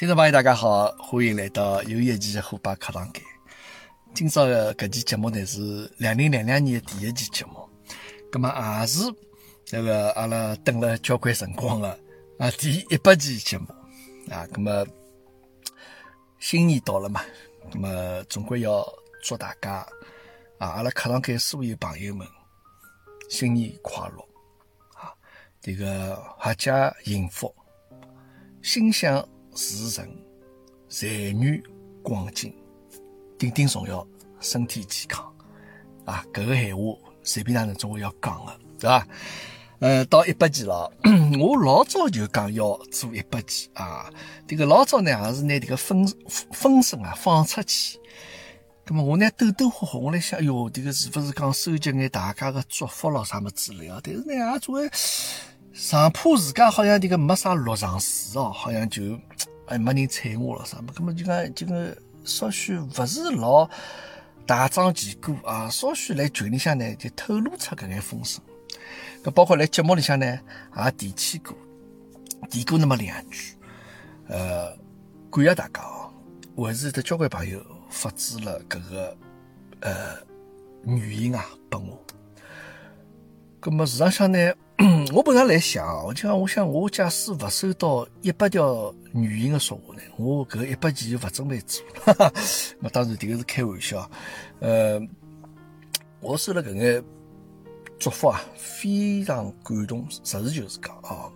听众朋友，大家好，欢迎来到又一期虎爸课堂间。今朝的搿期节目呢是两零两两年的第一期节目，葛么也是那个阿拉等了交关辰光的啊第一百期节目啊。葛么新年到了嘛，葛么总归要祝大家啊，阿拉课堂间所有朋友们新年快乐啊！这个阖家幸福，心想。事成，财源广进，顶顶重要，身体健康啊！搿个闲话随便哪能总归要讲的，对伐？呃，到一百期了，我老早就讲要做一百期啊！这个老早呢，也是拿这个风风声啊放出去。那么我呢，抖抖火火，我来想，哟，这个是不是讲收集眼大家的祝福咯，啥么之类啊？但是呢，也总归上铺自家好像这个没啥落场事哦，好像就。哎，没人睬我了，啥么？根本就讲，就个稍许不是老大张旗鼓啊，稍许来群里向呢，就透露出搿眼风声。搿包括来节目里向呢，也提起过，提过那么两句。呃，感谢大家哦，还是得交关朋友发支了搿个呃原因啊，拨我。葛么，市场上呢？我本来来想，我讲，我想，我假使勿收到一百条语音的说话呢，我搿一百期就勿准备做。那当然，这个是开玩笑。呃，我收了搿眼祝福啊，非常感动。实事求是讲啊，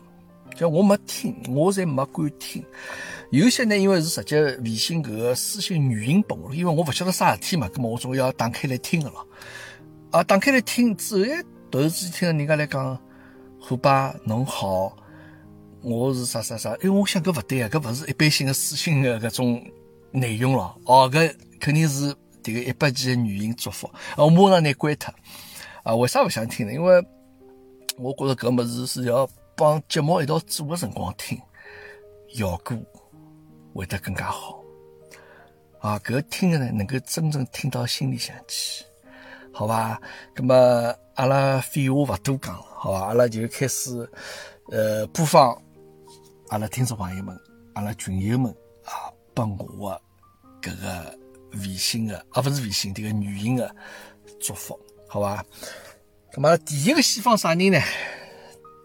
就我没听，我才没敢听。有些呢，因为是直接微信搿个私信语音拨我，因为我勿晓得啥事体嘛，葛么我总要打开来听个咯。啊，打开来听之后，突然之间听人家来讲。虎爸，侬好，我是啥啥啥？哎，我想搿勿对啊，搿勿是一般性的私信的搿种内容咯。哦，搿肯定是迭个一百级的语音祝福。我马上拿关脱。啊，为啥勿想听呢？因为我觉着搿物事是要帮节目一道做的辰光听，效果会得更加好。啊，搿听的呢，能够真正听到心里向去，好吧？葛么阿拉废话勿多讲了。好吧，阿拉就开始，呃，播放阿拉听众朋友们、阿拉群友们啊，拨我的搿个微信的，啊，不是微信，这个语音的祝福，好吧？那么第一个先放啥人呢？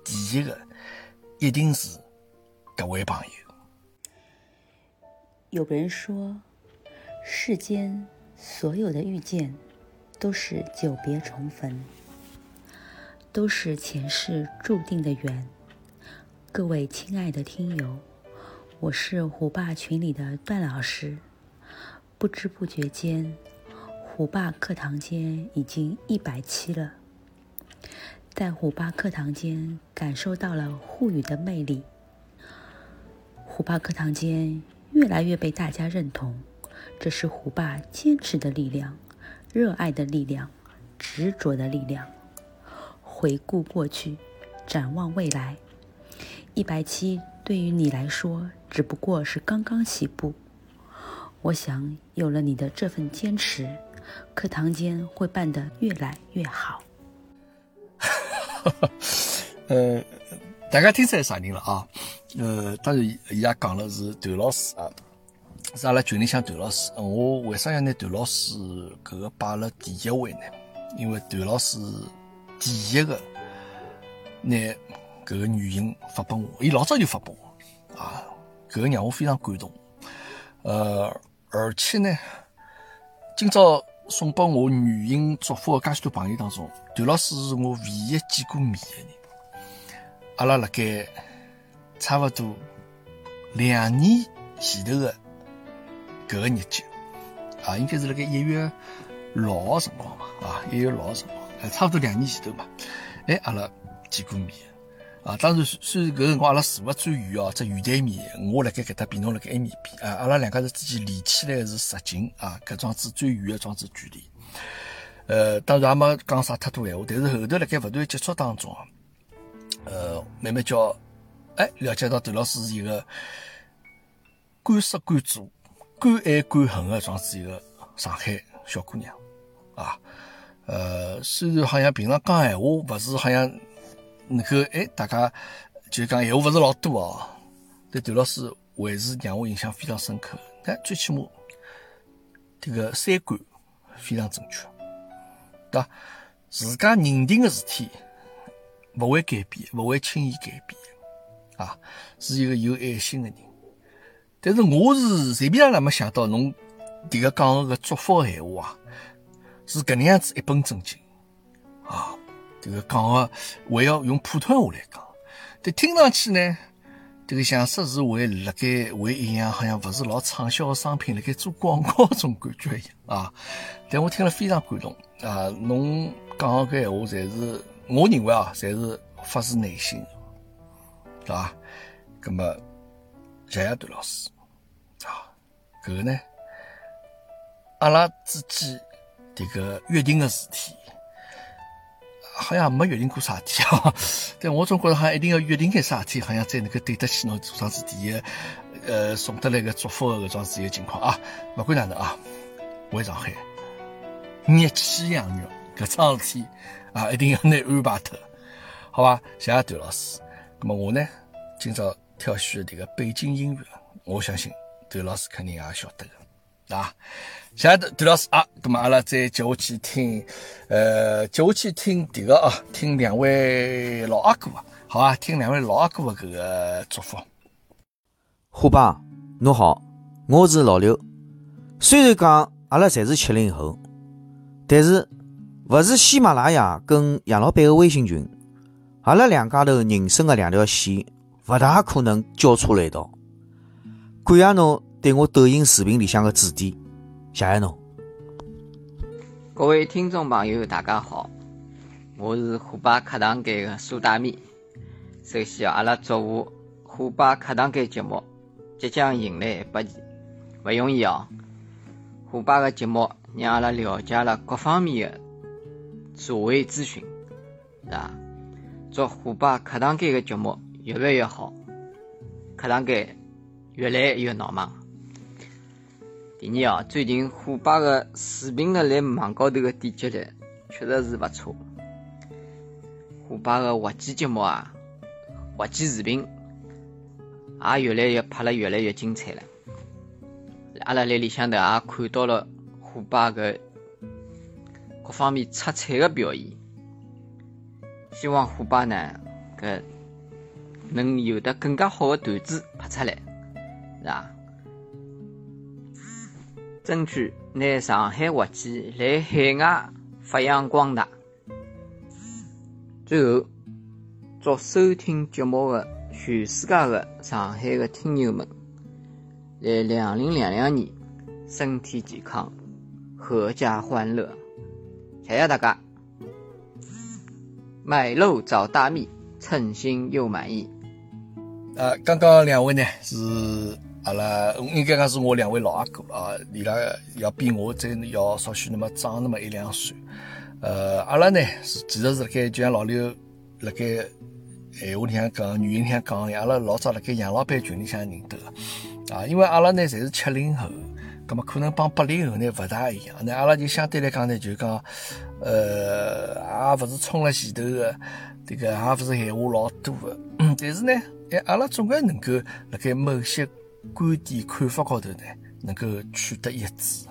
第一个一定是各位朋友。有人说，世间所有的遇见，都是久别重逢。都是前世注定的缘。各位亲爱的听友，我是虎爸群里的段老师。不知不觉间，虎爸课堂间已经一百期了。在虎爸课堂间，感受到了沪语的魅力。虎爸课堂间越来越被大家认同，这是虎爸坚持的力量、热爱的力量、执着的力量。回顾过去，展望未来，一百期对于你来说只不过是刚刚起步。我想，有了你的这份坚持，课堂间会办得越来越好。呃，大家听出来啥人了啊？呃，当然，伊也讲了是段老师啊，是阿拉群里向段老师。我为啥要拿段老师搿个摆了第一位呢？因为段老师。第一个拿搿个语音发拨我，伊老早就发拨我啊，搿个让我非常感动。呃，而且呢，今朝送拨我语音祝福的介许多朋友当中，段老师是我唯一见过面的人。阿拉辣盖差不多两年前头的搿个日节啊，应该是辣盖一月六号辰光嘛，啊，一月六号辰光。哎，差不多两年前头嘛，哎，阿拉见过面啊。当然，虽然搿辰光阿拉住勿最远哦，只面对面，我辣盖搿搭边，侬辣盖埃面边啊。阿拉两家人之间连起来是十近啊，搿桩子最远的桩子距离。呃，当然也没讲啥太多闲话，但是后头辣盖勿断接触当中，呃，慢慢叫哎了解到段老师是一个敢说敢做、敢爱敢恨的桩子一个上海小姑娘啊。呃，虽然好像平常讲闲话勿是好像能够哎，大家就讲闲话勿是老多哦。但段老师还是让我印象非常深刻。但最起码，这个三观非常正确，对吧？自家认定的事体，勿会改变，勿会轻易改变，啊，是一个有爱心的人。但是我是随便也没想到，侬迭个讲个祝福的闲话啊，是搿能样子一本正经，啊，迭个讲个还要用普通话来讲，但听上去呢？这个像说是为辣盖为一样，好像勿是老畅销的商品，辣盖做广告种感觉一样啊！但我听了非常感动啊！侬讲个闲话，侪是我认为啊，侪是发自内心，对吧？那么谢谢段老师啊！搿个呢，阿拉之间这个约定的事体。好像没约定过啥事体啊，但我总觉得好像一定要约定个啥事体，好像才能够对得起侬做上子第一，呃，送得来个祝福的搿桩子一个情况啊。勿管哪能啊，回上海热气洋洋，搿桩事体啊，一定要拿安排脱，好吧？谢谢段老师。那么我呢，今朝挑选的这个背景音乐，我相信段老师肯定也晓得的，啊。谢谢段老师啊，那么阿拉再接下去听，呃，接下去听这个啊，听两位老阿哥啊，好啊，听两位老阿哥的搿个祝福。虎爸，侬好，我是老刘。虽然讲阿拉侪是七零后，但是勿是喜马拉雅跟杨老板的微信群，阿拉两家头人生的两条线勿大可能交叉辣一道。感谢侬对我抖音视频里向的指点。谢谢侬，各位听众朋友，大家好，我是虎爸课堂间的苏大米。首先，阿拉祝贺虎爸课堂间节目即将迎来一百期，勿容易哦。虎爸的节目让阿拉了解了各方面的社会资讯，是吧？祝虎爸课堂间的节目越来越好，课堂间越来越闹忙。第二哦，最近虎爸个视频的辣网高头个点击率确实是勿错。虎爸个滑稽节目啊，滑稽视频也越来越拍了越来越精彩了。阿拉辣里向头也看到了虎爸个各方面出彩个表现。希望虎爸呢，搿能有得更加好的段子拍出来，是吧？争取拿上海话剧来海外发扬光大。最后，祝收听节目的全世界的上海的听友们，在两零两两年身体健康，阖家欢乐。谢谢大家。买肉找大米，称心又满意。呃，刚刚两位呢是。阿拉应该讲是我两位老阿哥啊，伊拉要比我再要稍许那么长那么一两岁。呃，阿拉呢是其实是辣盖就像老刘辣盖闲话里向讲，语音里向讲，阿拉老早辣盖杨老板群里向认得个啊，因为阿拉呢侪是七零后，葛么可能帮八零后呢勿大一样。那阿拉就相对来讲呢，就讲呃，也勿是冲了前头的，这个也勿是闲话老多的，但是呢，哎，阿拉总归能够辣盖某些。观点看法高头呢，能够取得一致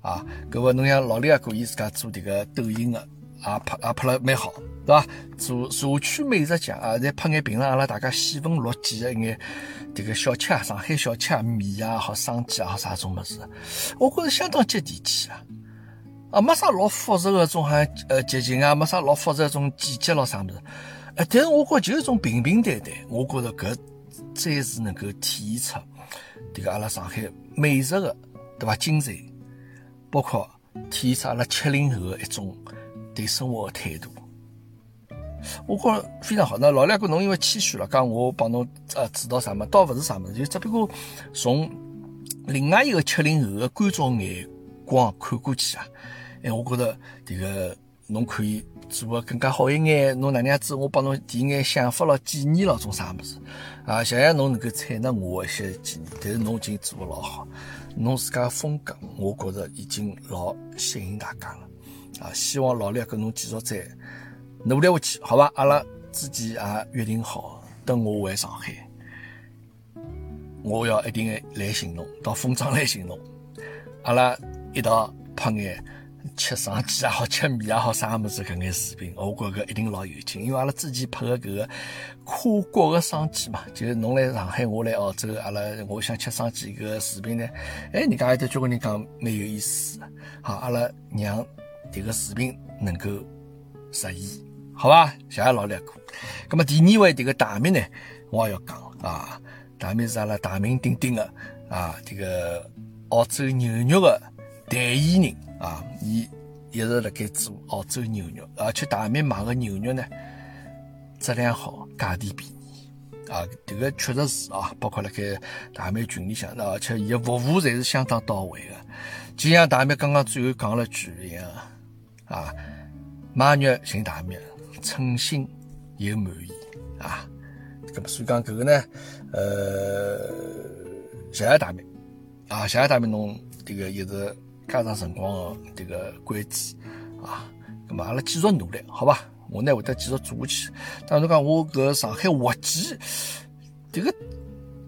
啊！搿个侬像老李阿哥伊自家做迭个抖音的，也拍也拍了蛮好，对伐？做社区美食奖啊，再拍眼平常阿拉大家喜闻乐见的一眼迭个小吃啊，上海小吃啊，米啊，好生煎啊，啥种物事，我觉着相当接地气啊！啊，没啥老复杂的种像呃剧情啊，没啥老复杂种剪辑咯啥物事，哎，但是我觉就是种平平淡淡，我觉着搿。再次能够体现出这个阿拉上海美食的对伐精髓，包括体现出阿拉七零后的一种对生活的态度，我觉着非常好。那老两口侬因为谦虚了，讲我帮侬呃指导啥么，倒勿是啥么，就只不过从另外一个七零后的观众眼光看过去啊，哎，我觉着这个侬可以。做个更加好一眼，侬哪能样子？我帮侬提眼想法咯、建议咯，种啥物事啊？谢谢侬能够采纳我一些建议，但是侬已经做得老好，侬自家风格，我觉着已经老吸引大家了啊！希望老李跟侬继续再努力下去，好吧？阿拉之前也约定好，等我回上海，我要一定来寻侬，到丰庄来寻侬，阿拉一道拍眼。吃生鸡也好，吃米也好，啥物事搿眼视频，我觉搿一定老有劲。因为阿拉之前拍个搿个跨国个生鸡嘛，就是侬来上海，我来澳洲，阿拉我想吃生鸡搿视频呢，哎，人家有得交关人讲蛮有意思。好，阿拉让迭个视频能够实现，好伐？谢谢老两哥。葛么第二位迭个大名呢，我也要讲啊，大名是阿拉大名鼎鼎个啊，这个澳洲牛肉个代言人。啊，伊一直辣盖做澳洲牛肉，而且大面买个牛肉呢，质量好，价钿便宜。啊，这个确实是啊，包括辣盖大面群里向，而且伊个服务侪是相当到位个。就像大面刚刚最后讲了句一样，啊，买肉寻大面，称心又满意啊。咁么所以讲搿个呢，呃，谢谢大面，啊，谢谢大面侬这个一直。加长辰光的这个关注啊，那么阿拉继续努力，好吧？我呢会得继续做下去。当然讲我搿上海滑稽，这个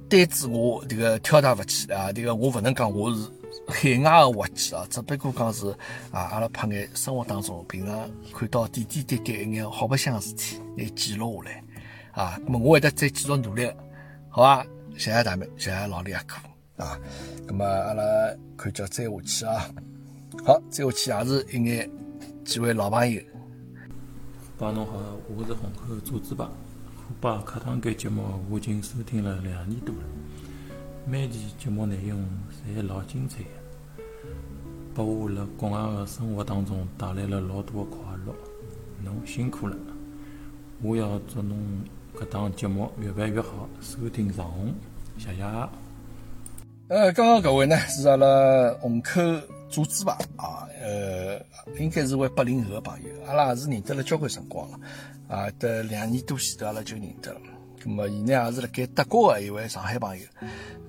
单子我这个挑大勿起啊，这个我勿能讲我是海外的滑稽啊，只不过讲是啊，阿拉拍眼生活当中平常看到点点滴滴一眼好白相的事体来记录下来啊。那么我会得再继续努力，好吧？谢谢大妹，谢谢老李阿哥。啊，咁么阿拉看叫再下去啊，好，再下去也是一眼几位老朋友。爸侬好，我是虹口组织爸，虎爸课堂间节目我已经收听了两年多了，每期节目内容侪老精彩的，拨我辣国外的生活当中带来了老多的快乐。侬辛苦了，我要祝侬搿档节目越办越好，收听长虹，谢谢。呃，刚刚搿位呢是阿拉虹口组织吧啊，呃，应该是位八零后的朋友，阿拉也是认得了交关辰光了啊，得两年多前头阿拉就认得了。咁么，伊呢也是辣盖德国的一位上海朋友，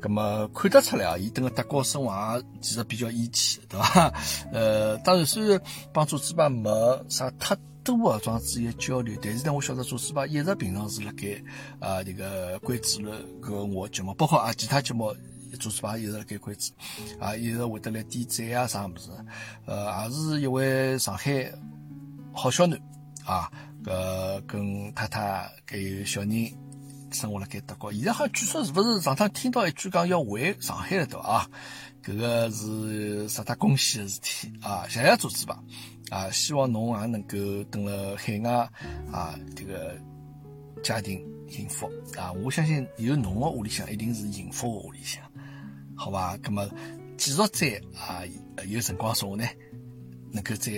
咁么看得出来啊，伊等个德国生活也其实比较义气，对伐？呃，当然虽然帮组织吧没啥太多的桩子业交流，但是呢，我晓得组织吧一直平常是辣盖啊这个关注了搿我节目，包括啊其他节目。做事吧，一直辣盖关注，啊，一直会得来点赞啊，啥物事，呃，也是一位上海好小囡啊，搿跟太太还有小人生活辣盖德国，现在好像据说是不是上趟听到一句讲要回上海了，对伐？啊，搿个是值得恭喜的事体啊，谢谢组织吧，啊，希望侬也能够等了海外啊，这个家庭幸福啊，我相信有侬个屋里向一定是幸福个屋里向。好吧，那么继续再啊，有辰光说呢，能够再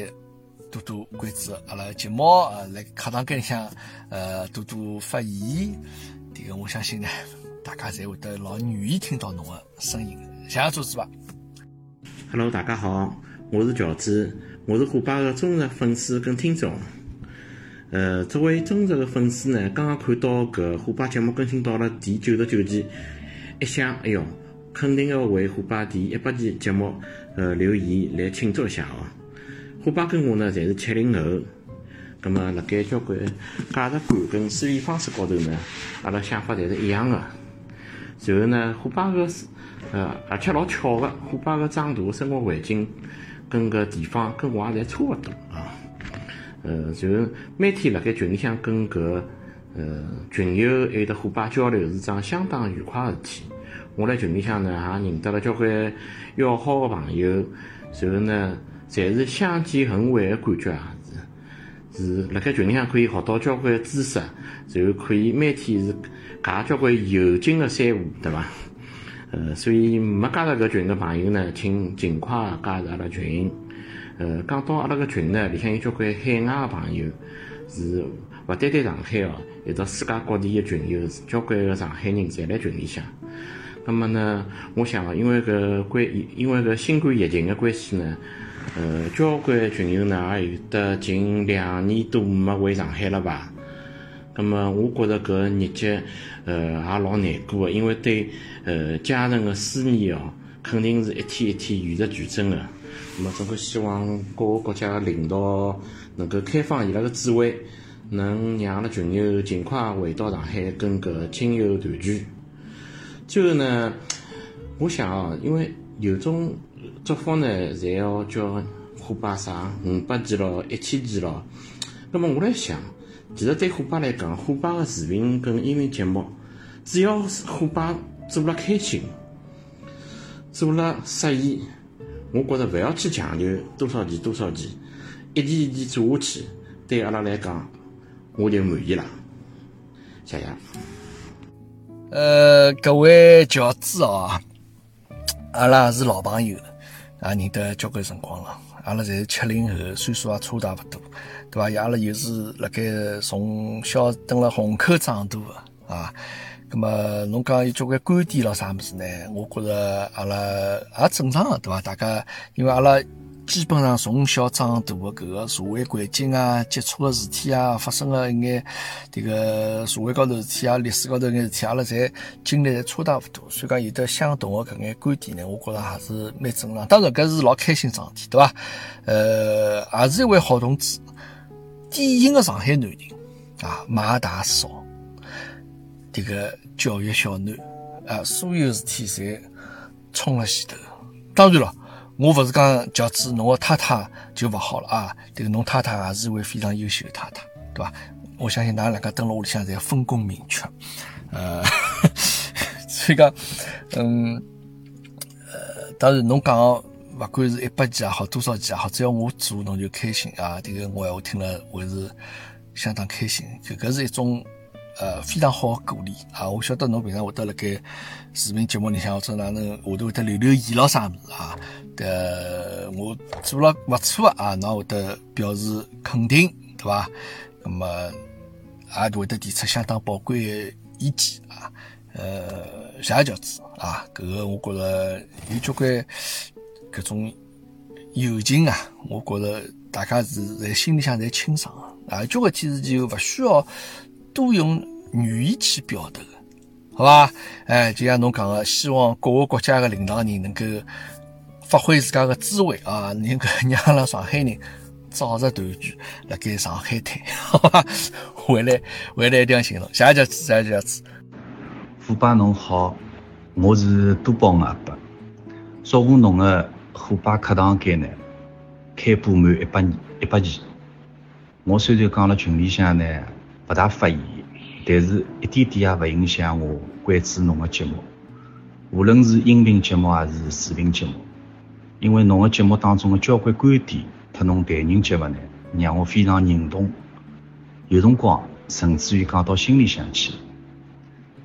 多多关注阿拉节目啊，来课堂间里向呃多多发言。这个我相信呢，大家侪会得老愿意听到侬的声音。谢谢主持吧。Hello，大家好，我是乔治，我是虎爸的忠实粉丝跟听众。呃，作为忠实的粉丝呢，刚刚看到搿虎爸节目更新到了第九十九集，一想，哎哟。肯定要为虎爸第一百期节目，呃，留言来庆祝一下哦。虎爸跟我呢，侪是七零后，葛么辣盖交关价值观跟思维方式高头呢，阿拉想法侪是一样的。然后呢，虎爸个，呃，而且老巧个，虎爸个长大生活环境跟个地方跟我也侪差勿多啊。呃，然后每天辣盖群里向跟搿呃群友还有得虎爸交流，是桩相当愉快个事体。我辣群里向呢，也认得了交关要好的朋友，然后呢，侪是相见恨晚的感觉啊！是是，辣盖群里向可以学到交关知识，然后可以每天是加交关有劲的三胡，对伐？呃，所以没加入搿群的朋友呢，请尽快加入阿拉群。呃，讲到阿拉个群呢，里向有交关海外个朋友，是勿单单上海哦，有得世界各地个群友，交关个上海人侪辣群里向。那么呢，我想，因为个关，因为个新冠疫情的关系呢，呃，交关群友呢也有得近两年多没回上海了吧。那么，我觉着搿日节，呃，也老难过的，因为对呃家人的思念哦，肯定是一天一天与日俱增的。那么，总归希望各个国家的领导能够开放伊拉个智慧，能让阿拉群友尽快回到上海，跟搿亲友团聚。最后呢，我想啊，因为有种祝福呢，侪要叫虎爸啥五百期咯，一千期咯。那么我来想，其实对虎爸来讲，虎爸个视频跟音频节目，只要虎爸做了开心，做了适意，我觉着勿要去强求多少期多少期，一期一期做下去，对阿拉来讲，我就满意了。谢谢。呃，各位乔子哦，阿拉是老朋友，也认得交关辰光了。阿拉侪是七零后，岁数也差大勿多，对伐？阿拉又是辣盖从小蹲辣虹口长大个啊。咁么侬讲有交关观点咯啥物事呢？我觉着阿拉也正常个，对伐？大家因为阿拉。基本上从小长大的搿个社会环境啊，接触个事体啊，发生个一眼迭个社会高头事体啊，历史高头眼事体，阿拉侪经历侪差大勿多，所以讲有得相同个搿眼观点呢，我觉着还是蛮正常。当然搿是老开心桩事体，对伐？呃，也是一位好同志，典型个上海男人啊，买大少，迭个教育小囡啊，所有事体侪冲了前头。当然了。我勿是讲乔子侬个太太就勿好了啊！这个侬太太也是一位非常优秀的太太，对伐？我相信㑚两家蹲辣屋里向侪分工明确，呃，所以讲，嗯，呃，当然侬讲勿管是一百集也好，多少集也好，只要我做侬就开心啊！这个我闲话听了还是相当开心，搿搿是一种。呃，非常好的鼓励啊！我晓得侬平常会得辣盖视频节目里向或者哪能下头会得留留言咯啥物事啊？呃，我做了勿错啊，侬会得表示肯定，对伐？那么也会得提出相当宝贵的意见啊！呃，谢谢饺子啊！搿个我觉着有交关搿种友情啊，我觉着大家是在心里向侪清爽啊！啊，交关天事就勿需要。多用语言去表达，好伐？哎，就像侬讲的，希望各个国家的领导人能够发挥自家的智慧啊，能够让阿拉上海人早日团聚，辣盖上海滩，好吧？回来，回来一定要行动。谢谢子，谢谢子。虎爸侬好，我是都宝阿伯，祝贺侬的虎爸课堂间呢开播满一百年，一百期。我虽然讲了群里向呢。不大发言，但是一点点也勿影响我关注侬个节目，无论是音频节目还是视频节目，因为侬的节目当中的交关观点和侬待人接物呢，让我非常认同，有辰光甚至于讲到心里想去。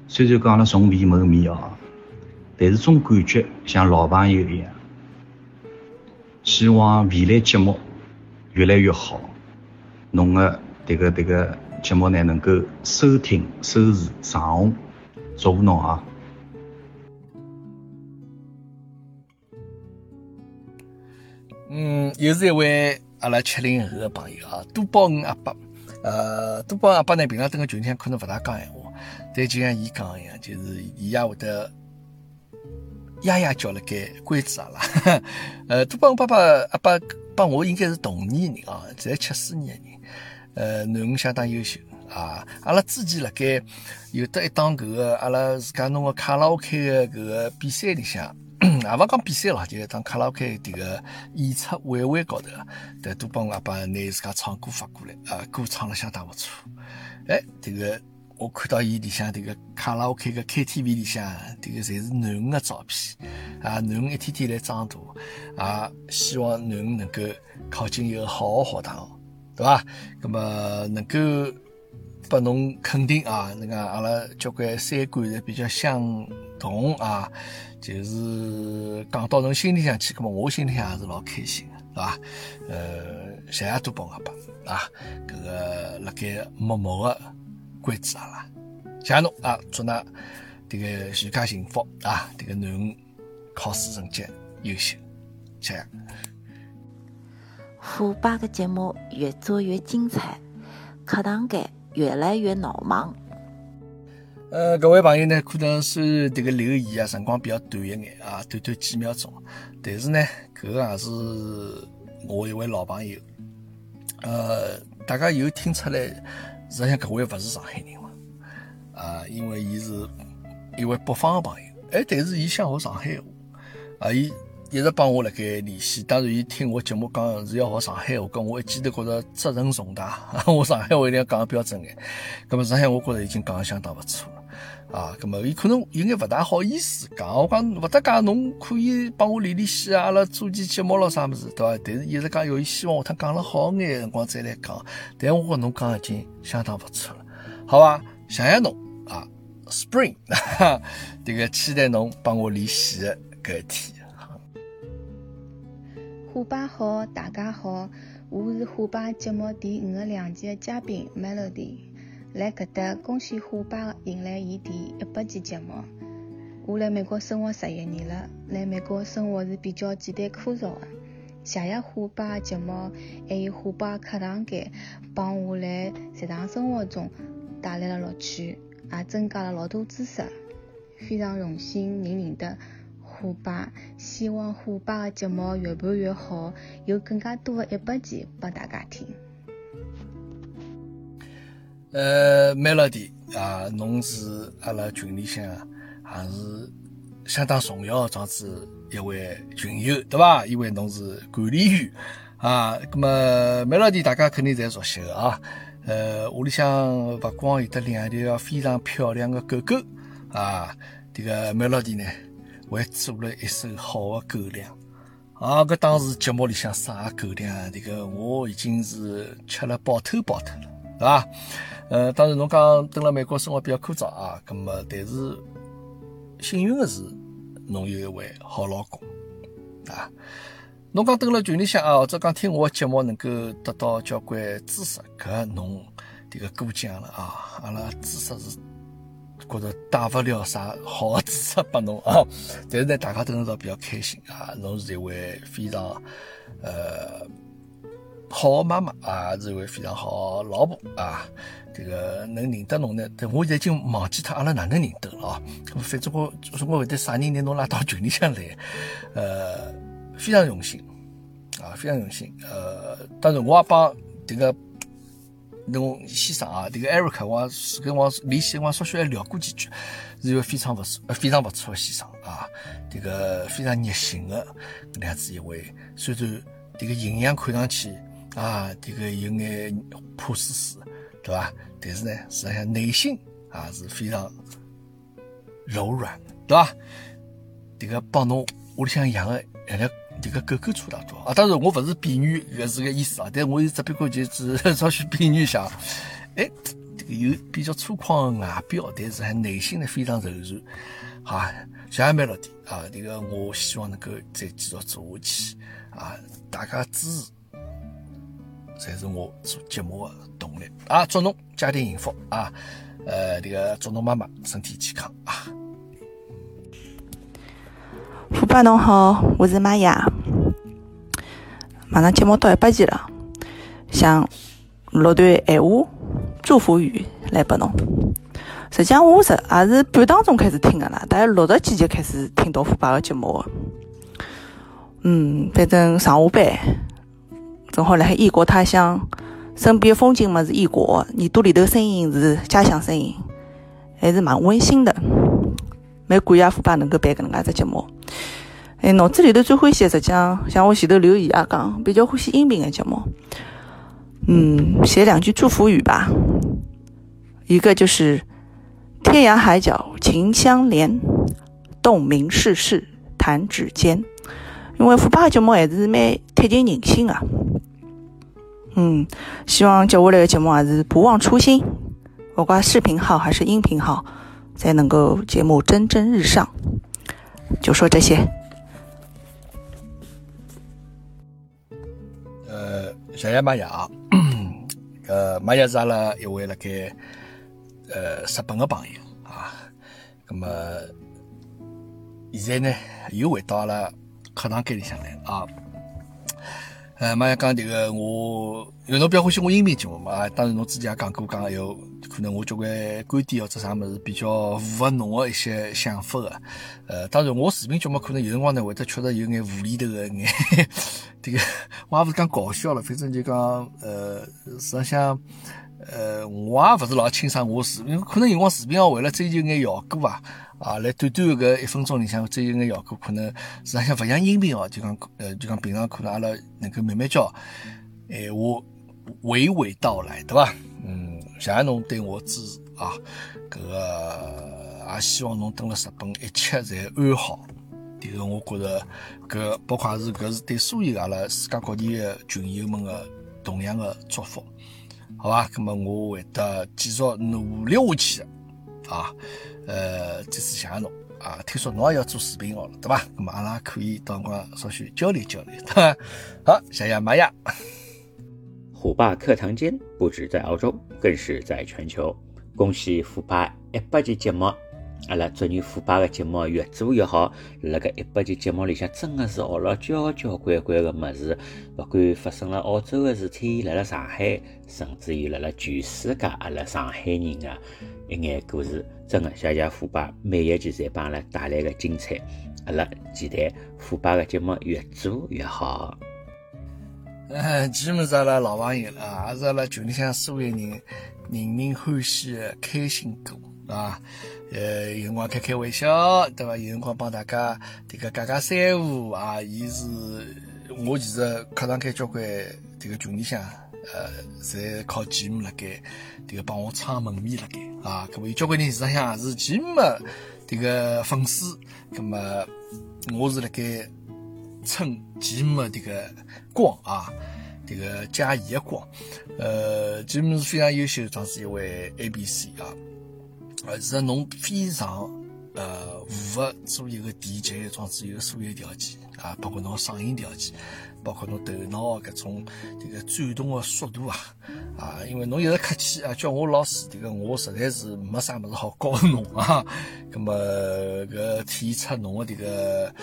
虽然讲了从未谋面哦，但是总感觉像老朋友一样。希望未来节目越来越好，侬的这个这个。节目呢能够收听收视长红，祝福侬啊！嗯，又是一位阿拉七零后的朋友啊，多宝五阿伯。呃，多宝阿伯呢，平常蹲个群里可能勿大讲闲话，但就像伊讲一样，就是伊也会得呀呀叫辣盖关注阿拉。呃，多宝五爸爸阿伯帮我应该是同年人啊，在七四年的人。呃，囡恩相当优秀啊！阿拉之前辣盖有得一档搿个阿拉自家弄个卡拉 OK 个搿个比赛里向，也勿讲比赛咯，就一档卡拉 OK 迭个演出晚会高头，迭都帮阿爸拿自家唱歌发过来啊，歌唱了相当勿错。哎，迭个我看到伊里向迭个卡拉 OK 个 KTV 里向，迭个侪是囡恩个照片啊，囡恩一天天来长大，也希望囡恩能够考进一个好学堂。对伐？那么能够拨侬肯定啊，那个阿拉交关三观侪比较相同啊，就是讲到侬心里向去，那么我心里向也是老开心的，对伐？呃，谢谢多帮阿爸啊，搿个辣盖默默的关注阿拉，谢谢侬啊，祝㑚迭个全家幸福啊，迭个囡恩考试成绩优秀，谢谢。虎爸的节目越做越精彩，课堂间越来越闹忙。呃，各位朋友呢，可能虽然这个留言啊，辰光比较短一眼啊，短短几秒钟，但是呢，搿个也是我一位老朋友。呃，大家有听出来，实际上搿位勿是上海人嘛？啊，因为伊是一位北方的朋友哎，但是伊想学上海话，啊，伊一直帮我辣盖联系。当然，伊听我节目讲是要学上海话，搿我一记头觉着责任重大，我上海话一定要讲个标准眼。葛么上海我觉着已经讲个相当勿错了。啊，咁么伊可能有眼勿大好意思讲，我讲勿搭讲，侬可以帮我联联系啊，阿拉做期节目咯啥物事，对伐？但是一直讲，有伊希望下趟讲了好眼辰光再来讲。但我觉侬讲已经相当勿错了，好伐？谢谢侬啊，Spring，这个期待侬帮我联系的搿一天。虎爸好，大家好，我是虎爸节目第五十两集的嘉宾 Melody。来搿搭恭喜虎爸迎来伊第一百期节目。我来美国生活十一年了，来美国生活是比较简单枯燥的。谢谢虎爸节目，还有虎爸课堂间，帮我来日常生活中带来了乐趣，也增加了老多知识。非常荣幸认认得虎爸，希望虎爸的节目越办越好，有更加多的一百期拨大家听。呃，Melody 啊，侬是阿拉群里向还是相当重要的装置一位群友，对伐？因为侬是管理员啊。那么 Melody 大家肯定侪熟悉的啊。呃，屋里向勿光有得两条非常漂亮的狗狗啊，这个 Melody 呢还做了一手好的狗粮啊。搿当时节目里向撒狗粮，这个我已经是吃了饱透饱透了，对伐？呃，当然，侬讲蹲辣美国生活比较枯燥啊，咁么，但是幸运的是，侬有一位好老公啊。侬讲蹲辣群里向啊，或者讲听我的节目能够得到交关知识，搿侬这个过奖了啊。阿拉知识是觉着带勿了啥好的知识拨侬啊，但是呢，大家都能到比较开心啊。侬是一位非常呃好妈妈啊，是一位非常好老婆啊。这个能认得侬呢？但我现在已经忘记脱阿拉哪能认得了啊！反正我我会得啥人拿侬拉到群里向来，呃，非常荣幸啊，非常荣幸。呃，当然我也帮这个侬先生啊，这个 Eric，我是跟我联系，我稍许还聊过几句，是一位非常不错、非常不错的先生啊，这个非常热心的这样子一位，虽然这个营养看上去啊，这个有眼破死死。对吧？但是呢，实际上内心啊是非常柔软，对吧？这个帮侬屋里向养的两条这个狗狗差大多啊。当然，我不是比喻，搿是个意思啊。但我只不过就是稍许比喻一下。哎，这个有比较粗犷的外表，但是还内心呢非常柔软。好，谢谢 Melody 啊，这个我希望能够再继续做下去啊，大家支持。才是我做节目的动力啊！祝侬家庭幸福啊！呃，这个祝侬妈妈身体健康啊！虎爸侬好，我是玛雅，马上节目到一百集了，想录段闲话祝福语来拨侬。实际上我是也是半当中开始听的啦，大概六十几集开始听到虎爸的节目的。嗯，反正上下班。正好辣海异国他乡，身边的风景嘛是异国，耳朵里头声音是家乡声音，还是蛮温馨的。蛮感谢虎爸能够办搿能介只节目。哎，脑子里头最欢喜的，实际上像我前头留言也讲，比较欢喜音频的节目。嗯，写两句祝福语吧。一个就是天涯海角情相连，洞明世事弹指间。因为腐败的节目还是蛮贴近人心的。嗯，希望接下来的节目还是不忘初心，不管视频号还是音频号，才能够节目蒸蒸日上。就说这些。呃，谢谢玛雅，呃，马雅是阿拉一位辣盖呃日本的朋友啊，那么现在呢又回到了课堂间里向来啊。呃，马上讲这个，我因为侬比较欢喜我音频节目嘛，当然侬之前也讲过，讲有可能我交关观点或者啥么子比较符合侬的一些想法的。呃，当然我视频节目可能有辰光呢会得确实有眼无厘头的眼，这个我也不是讲搞笑了，反正就讲呃，实际上呃，我也不是老清爽我视频，可能有辰光视频要为了追求眼效果啊，啊，来短短搿一分钟里向只有个效果，可能实际上勿像音频哦，就讲呃，就讲平常可能阿拉能够慢慢教，闲话娓娓道来，对伐？嗯，谢谢侬对我支持啊，搿个也希望侬等了日本一切侪安好。迭个我觉着搿包括是搿是对所有阿拉世界各地的群友们个同样的祝福，好伐？葛末我会得继续努力下去的啊。呃，再次谢谢侬啊！听说侬也要做视频号了，对吧？那么阿拉可以到辰光稍许交流交流，对吧？好，谢谢玛雅。虎爸课堂间不止在澳洲，更是在全球。恭喜虎爸一百集节目！阿拉祝愿虎爸的节目越做越好。辣盖一百集节目里向，真的是学了交交关关的么子，不管发生了澳洲的事体，辣辣上海，甚至于辣辣全世界阿拉上海人啊一眼故事。真的，谢谢虎爸每一集侪帮阿拉带来个精彩，阿拉期待虎爸的节目越做越好。嗯，基本上阿拉老朋友了，也是阿拉群里向所有人人人欢喜的开心果啊。呃，有辰光开开玩笑，对伐？有辰光帮大家这个加加三胡啊。伊是我其实课堂开交关这个群里向。呃，侪靠吉姆辣盖，迭个帮我撑门面辣盖啊。搿么有交关人实际上也是吉姆迭个粉丝，搿么我是辣盖蹭吉姆迭个光啊，迭个加伊个光。呃，吉姆是非常优秀，装是一位 A B C 啊。呃，是侬非常呃符合做一个 DJ 装置一个所有条件啊，包括侬嗓音条件。包括侬头脑搿种这个转动的速度啊，啊，因为侬一直客气啊，叫我老师，这个我实在是没啥物事好教侬啊。葛么搿体现出侬的这个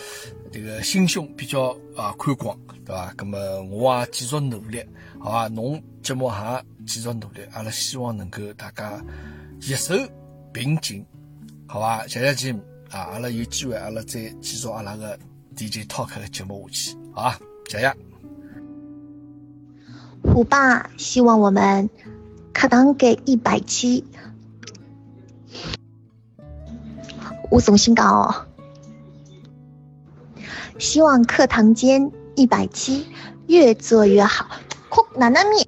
这个心胸比较啊宽广，对伐？葛么我也继续努力，好伐？侬节目也继续努力，阿拉希望能够大家携手并进，好伐？谢谢金啊，阿拉有机会阿拉再继续阿拉个 DJ talk 的节目下去，好伐？小样？虎爸希望我们课堂给一百期，我重新讲哦。希望课堂间一百期越做越好。哭奶奶咪，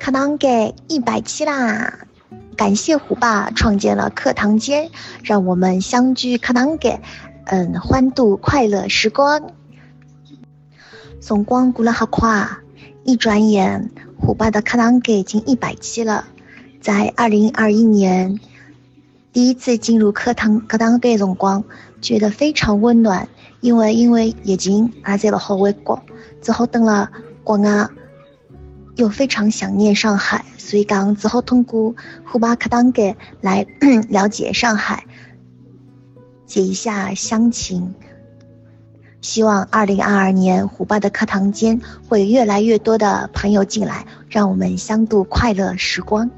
课堂给一百期啦！感谢虎爸创建了课堂间，让我们相聚课堂给，嗯，欢度快乐时光。总光过了好快，一转眼，虎爸的课堂给已经一百期了。在二零二一年，第一次进入课堂课堂给总光，觉得非常温暖，因为因为疫情也在不好回国，只好等了国外，又非常想念上海，所以讲只好通过虎爸课堂给来 了解上海，写一下乡情。希望二零二二年虎爸的课堂间会越来越多的朋友进来，让我们相度快乐时光。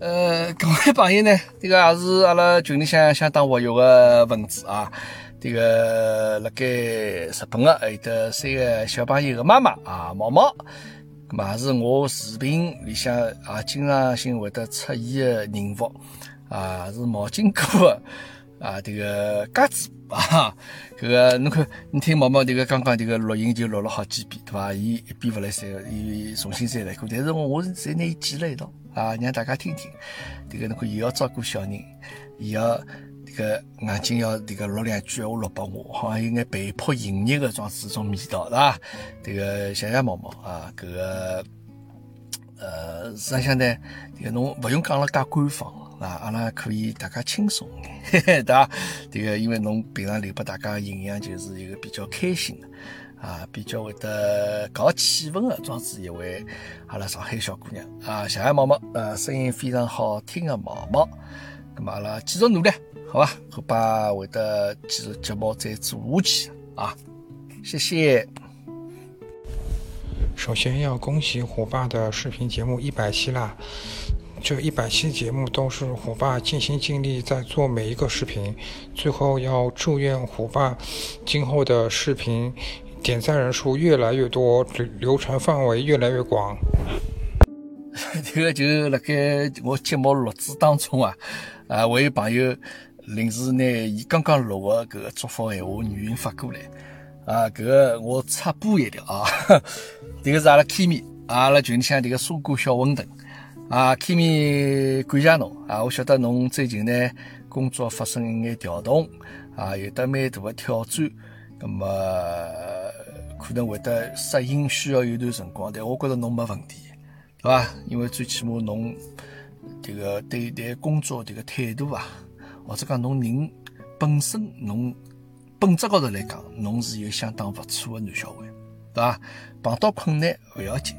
呃，各位朋友呢，这个也是阿拉群里向相当活跃的分子啊。这个辣盖日本的有的三个小朋友的妈妈啊，毛毛，咁也是我视频里向啊经常性会得出现的人物啊，是毛巾哥。啊，这个嘎子啊，这个侬看，你听毛毛这个刚刚这个录音就录了好几遍，对伐？伊一遍勿来三，伊重新再来过。但是我我是再拿伊剪了一道啊，让大家听听。这个侬看，又要照顾小人，又要这个眼睛要这个录两句话录拨我，好像有眼被迫营业的装子种味道，是吧？这个谢谢毛毛啊，搿个呃，实际上呢，这个侬勿用讲了介官方。啊，阿拉可以大家轻松嘿嘿，对伐？这个因为侬平常留拨大家营养就是一个比较开心的，啊，比较会得搞气氛的，装置一位阿拉上海小姑娘啊，谢谢毛毛，呃，声音非常好听的毛毛，咁么阿拉继续努力，好吧？好吧，会得继续节目再做下去啊，谢谢。首先要恭喜虎爸的视频节目一百期啦！这一百期节目都是虎爸尽心尽力在做每一个视频，最后要祝愿虎爸今后的视频点赞人数越来越多，流流传范围越来越广。这个就辣盖我节目录制当中啊，啊，我有朋友临时拿伊刚刚录的搿个祝福闲话语音发过来，啊，搿个我插播一条啊，迭个是阿拉 Kimi，阿拉群里向迭个苏果小馄饨，啊，Kimi 感谢侬啊，我晓得侬最近呢工作发生一眼调动，啊，有得蛮大的挑战，那么可能会得适应需要有段辰光，但我觉着侬没问题。对伐？因为最起码侬这个对待工作这个态度啊，或者讲侬人本身侬本质高头来讲，侬是有相当不错的男小孩，对伐？碰到困难勿要紧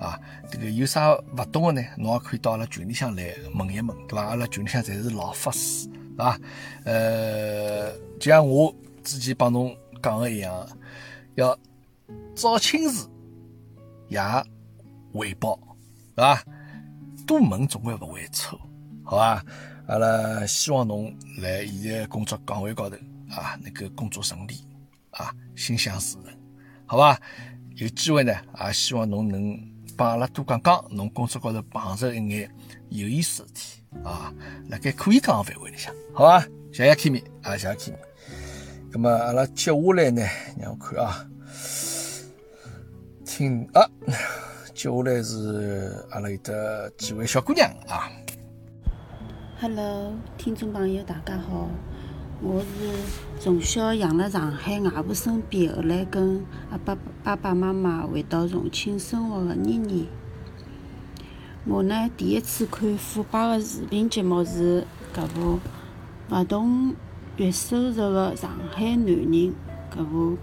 啊，这个有啥勿懂的呢？侬也可以到阿拉群里向来问一问，对伐？阿拉群里向侪是老法师，对伐？呃，就像我之前帮侬讲的一样，要早亲自也汇报。是吧？多问总归勿会错，好吧？阿拉希望侬来现在工作岗位高头啊，能够工作顺利啊，心想事成，好吧？有机会呢，也希望侬能帮阿拉多讲讲侬工作高头碰着一眼有意思事体啊，辣盖可以讲的范围里向，好吧？谢谢 Kimi 啊，谢谢 Kimi。那么阿拉接下来呢，让我看啊，听啊。接下来是阿拉有的几位小姑娘啊。Hello，听众朋友，大家好，我是从小养了上海外婆身边，后来跟阿爸爸爸妈妈回到重庆生活的妮妮。我呢，第一次看虎爸的视频节目是搿部勿同月收入的上海男人搿部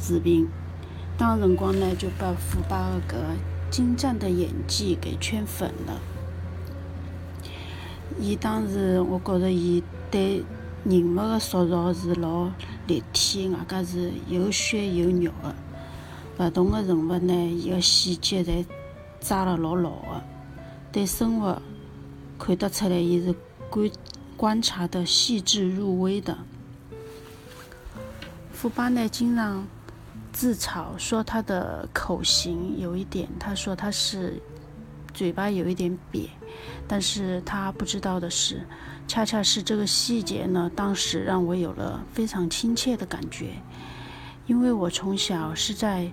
视频。当辰光呢，就把虎爸的搿精湛的演技给圈粉了。伊当时，我觉着伊对人物的塑造是老立体，外加是有血有肉的。勿同的人物呢，伊个细节侪抓了老牢的。对生活看得出来，伊是观观察的细致入微的。虎爸呢，经常。自嘲说他的口型有一点，他说他是嘴巴有一点瘪，但是他不知道的是，恰恰是这个细节呢，当时让我有了非常亲切的感觉，因为我从小是在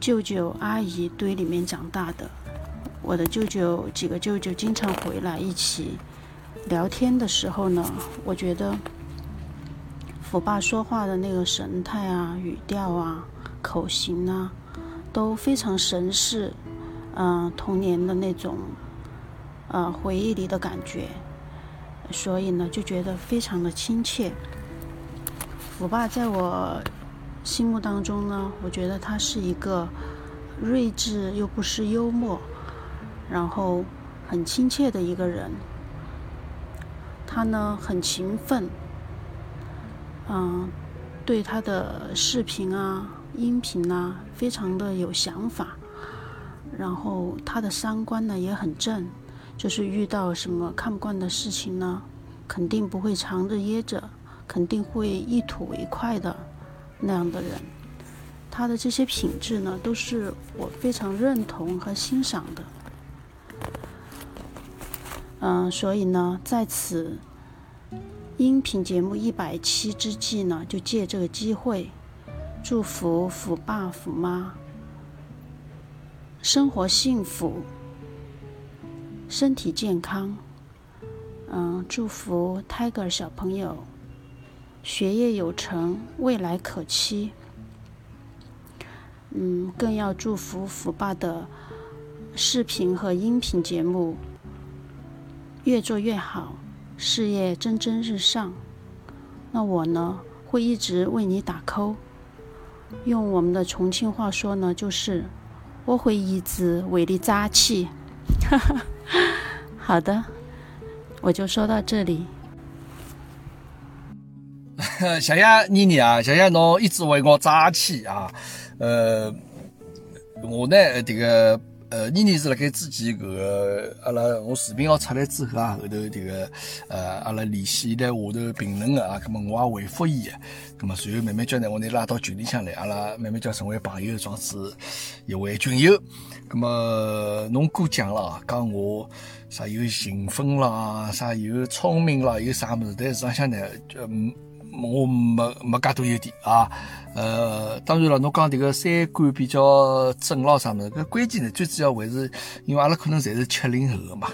舅舅阿姨堆里面长大的，我的舅舅几个舅舅经常回来一起聊天的时候呢，我觉得。我爸说话的那个神态啊、语调啊、口型啊，都非常神似，嗯，童年的那种，呃，回忆里的感觉，所以呢，就觉得非常的亲切。我爸在我心目当中呢，我觉得他是一个睿智又不失幽默，然后很亲切的一个人。他呢，很勤奋。嗯，对他的视频啊、音频啊，非常的有想法。然后他的三观呢也很正，就是遇到什么看不惯的事情呢，肯定不会藏着掖着，肯定会一吐为快的那样的人。他的这些品质呢，都是我非常认同和欣赏的。嗯，所以呢，在此。音频节目一百期之际呢，就借这个机会，祝福虎爸虎妈生活幸福，身体健康。嗯，祝福 Tiger 小朋友学业有成，未来可期。嗯，更要祝福福爸的视频和音频节目越做越好。事业蒸蒸日上，那我呢会一直为你打 call。用我们的重庆话说呢，就是我会一直为你扎气。好的，我就说到这里。谢谢妮妮啊，谢谢侬一直为我扎气啊。呃，我呢这个。呃，妮妮是辣盖之前搿个阿拉我视频号出来之后啊，后头迭个呃阿拉联系在下头评论个啊，葛末我也回复伊个，葛末随后慢慢叫呢，我拿拉到群里向来，阿拉慢慢叫成为朋友，状子一位群友。葛末侬过奖了啊，讲我啥有勤奋啦，啥有聪明啦，有啥物事？但实际上呢，嗯。我没没介多优点啊，呃，当然了，侬讲迭个三观比较正咯啥物事，搿关键呢，最主要还是因为阿拉可能侪是七零后个嘛，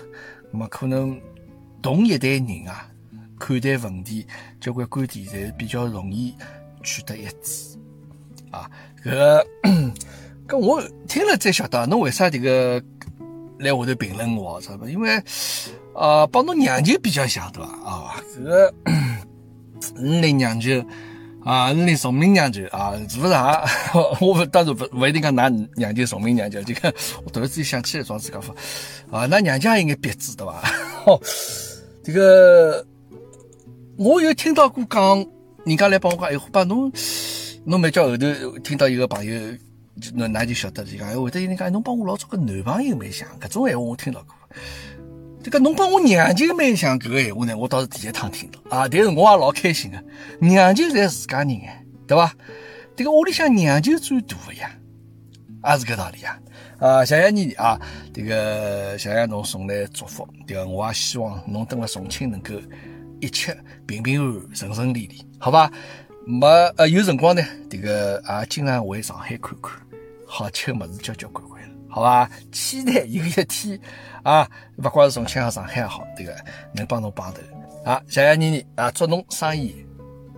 那么可能同一代人啊，看待问题交关观点侪比较容易取得一致啊。搿 搿我听了才晓得，侬为啥迭个来下头评论我，知道伐？因为啊，帮侬娘舅比较像，对伐？啊，搿个。你来娘舅啊，你来崇明娘舅啊，是不是啊？我当然不不一定讲拿娘舅崇明娘舅，这个我突然之间想起来桩子讲法啊，那娘家应该别致对吧？这个我有听到过讲，人家来帮我讲，哎，把侬侬没叫后头听到一个朋友，那那就晓得就讲，哎，会得有人讲，侬帮我老早个男朋友蛮像，搿种闲话我听到过。这个侬帮我娘舅蛮像搿个闲话呢，我倒是第一趟听到啊！但是我也老开心个，娘舅侪自家人哎，对伐？这个屋里向娘舅最大个呀，也是搿道理呀！啊，谢谢你啊！这个谢谢侬送来祝福，对个，我也希望侬等了重庆能够一切平平安安、顺顺利利，好吧？没呃有辰光呢，这个也经常回上海看看，好吃物事交交关关，好伐？期待有一天。啊，勿管是重庆还是上海也好，这个能帮侬帮头啊！谢谢妮妮啊，祝侬生意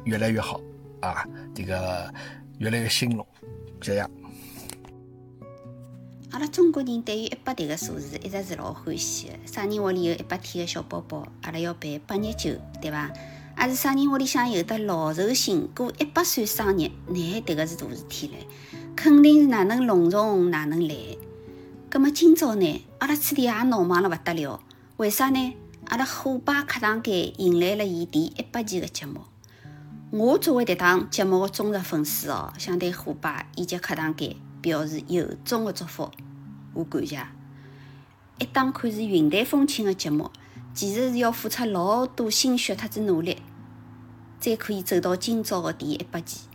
越来越好啊，这个越来越兴隆，谢谢。阿拉中国人对于一百这个数字一直是老欢喜的。啥人屋里有一百天的小宝宝，阿拉要办百日酒，对伐？还是啥人屋里向有的老寿星过一百岁生日，那迭个是大事体唻，肯定是哪能隆重哪能来。葛么今朝呢，阿拉此地也闹忙了勿得了。为啥呢？阿拉虎爸课堂间迎来了伊第一百期的节目。我作为迭档节目的忠实粉丝哦，想对虎爸以及课堂间表示由衷的祝福和感谢。一档看似云淡风轻的节目，其实是要付出老多心血特子努力，才可以走到今朝的第一百期。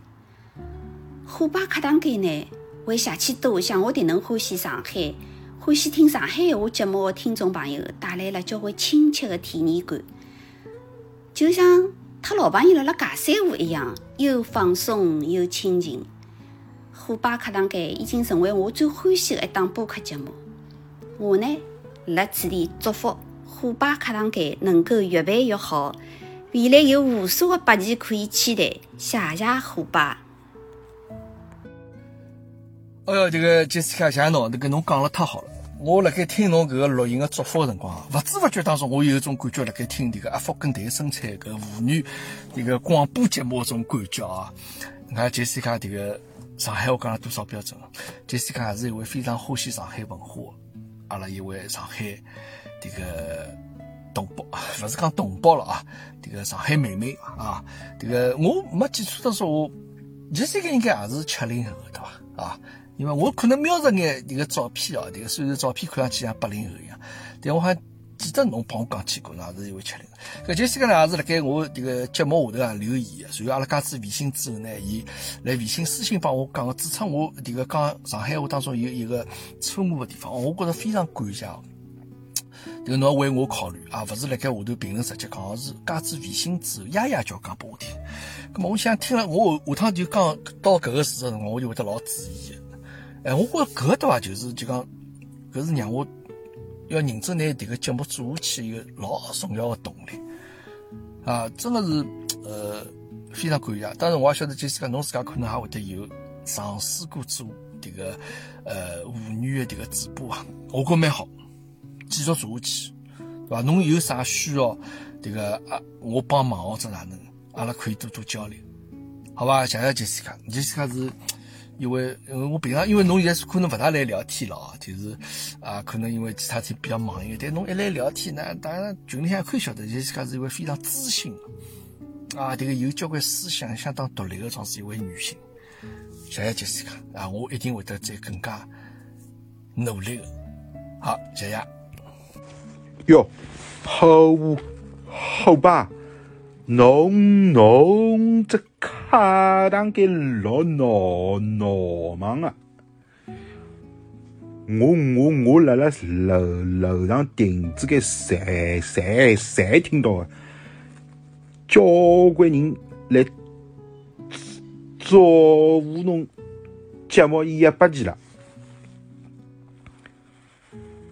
虎爸课堂间呢，为邪气多像我迭能欢喜上海。欢喜听上海闲话节目的听众朋友带来了交关亲切的体验感，就像他老朋友辣辣尬三胡一样，又放松又亲近。虎爸课堂间已经成为我最欢喜的一档播客节目。我呢，辣此地祝福虎爸课堂间能够越办越好，未来有无数个百期可以期待。谢谢虎爸。哎哟，这个杰斯卡谢侬，这个侬讲了太好了。我辣盖听侬搿个录音的祝福的辰光，勿知勿觉当中，我有一种感觉辣盖听迭个阿福跟谭生产搿妇女迭个广播节目种感觉啊。你看杰西卡迭个上海话讲了多少标准？杰西卡是一位非常欢喜上海文化，阿拉一位上海迭个同胞，勿是讲同胞了啊，迭个上海妹妹啊，迭个我没记错的时候，杰西卡应该也是七零后对伐？啊？因为我可能瞄着眼迭个照片哦，迭个虽然照片看上去像八零后一样，但我还记得侬帮我讲起过，那是一位七零。搿就是个呢，也是辣盖我迭个节目下头啊留言的。随后阿拉家子微信之后呢，伊来微信私信帮我讲个，指出我迭个讲上海话当中有一个错误的地方，我觉着非常感谢。迭个侬要为我考虑啊，勿是辣盖下头评论直接讲，而是家子微信之后，丫丫叫讲拨我听。咁么我想听了，我下趟就讲到搿个事的辰光，我就会得老注意的。哎，我觉着搿个对伐，就是就讲，搿是让我要认真拿迭个节目做下去一个老重要的动力啊！真的是呃非常感谢。当然，我也晓得就是讲，侬自家可能还会得有尝试过做迭个呃妇女的迭个直播啊，我觉蛮好，继续做下去，对伐？侬有啥需要迭个啊，我帮忙或者哪能，阿拉可以多多交流，好吧？谢谢杰西卡，杰西卡是。因为，因为我平常因为侬现在可能勿大来聊天了啊，就是啊，可能因为其他事比较忙一点。但侬一来聊天呢，当然群里向可以晓得，杰西卡是一位非常知性啊，这个有交关思想相当独立的，这样是一位女性。谢谢杰西卡啊，我一定会得再更加努力的好，谢谢。哟，好好吧，侬侬这卡当给老闹闹忙啊！我我我辣辣楼楼上亭子间侪侪侪听到个，交关人来招呼侬节目一百期了。